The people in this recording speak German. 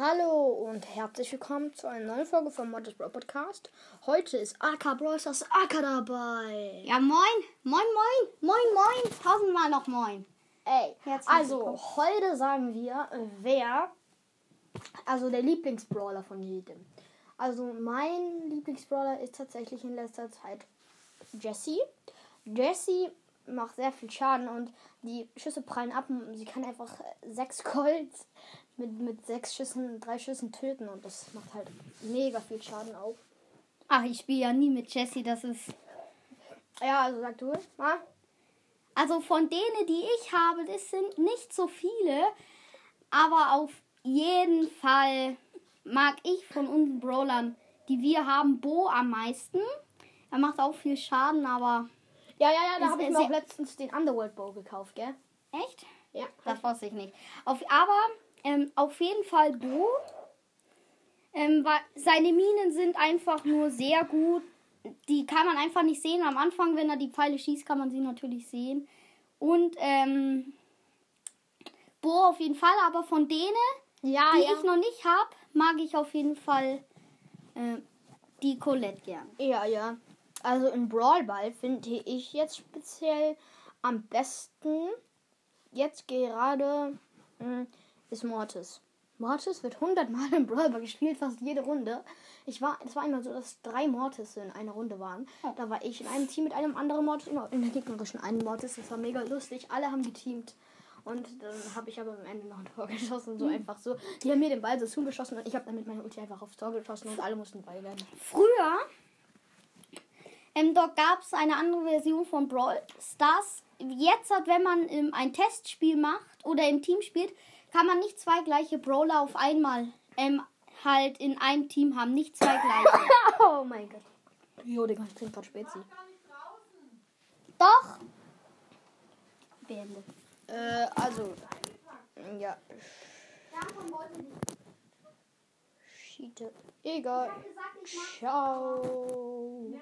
und herzlich willkommen zu einer neuen Folge vom Modest Bro Podcast. Heute ist AK Brawlers AK dabei. Ja, moin, moin, moin, moin, moin, tausendmal noch moin. Ey, Herzlich also willkommen. heute sagen wir, wer, also der Lieblingsbrawler von jedem. Also mein Lieblingsbrawler ist tatsächlich in letzter Zeit Jessie. Jessie macht sehr viel Schaden und die Schüsse prallen ab sie kann einfach äh, sechs Gold mit, mit sechs Schüssen, drei Schüssen töten und das macht halt mega viel Schaden auch. Ach, ich spiele ja nie mit Jessie, das ist. Ja, also sag du mal. Also von denen, die ich habe, das sind nicht so viele, aber auf jeden Fall mag ich von unseren Brawlern, die wir haben, Bo am meisten. Er macht auch viel Schaden, aber. Ja, ja, ja, da habe ich mir auch letztens den Underworld Bow gekauft, gell? Echt? Ja. Das wusste ich nicht. Auf, aber ähm, auf jeden Fall Bo. Ähm, weil seine Minen sind einfach nur sehr gut. Die kann man einfach nicht sehen. Am Anfang, wenn er die Pfeile schießt, kann man sie natürlich sehen. Und ähm, Bo auf jeden Fall. Aber von denen, Ja, die ja. ich noch nicht habe, mag ich auf jeden Fall äh, die Colette gern. Ja, ja. Also in Brawl Ball finde ich jetzt speziell am besten jetzt gerade mh, ist Mortis. Mortis wird 100 Mal im Brawl Ball gespielt, fast jede Runde. Ich war, es war einmal so, dass drei Mortis in einer Runde waren. Oh. Da war ich in einem Team mit einem anderen Mortis und in der gegnerischen einen Mortis. Das war mega lustig. Alle haben geteamt. Und dann habe ich aber am Ende noch ein Tor geschossen, so einfach so. Die haben mir den Ball so zugeschossen und ich habe dann mit meiner Ulti einfach aufs Tor geschossen und alle mussten weilen. Früher, ähm, dort gab es eine andere Version von Brawl Stars. Jetzt hat, wenn man ähm, ein Testspiel macht oder im Team spielt, kann man nicht zwei gleiche Brawler auf einmal ähm, halt in einem Team haben. Nicht zwei gleiche. Oh mein Gott. Jo, Digga, ich trinke gerade Spezi. Doch. Beende. Äh, also. Ja. Schiete. Egal. Ciao.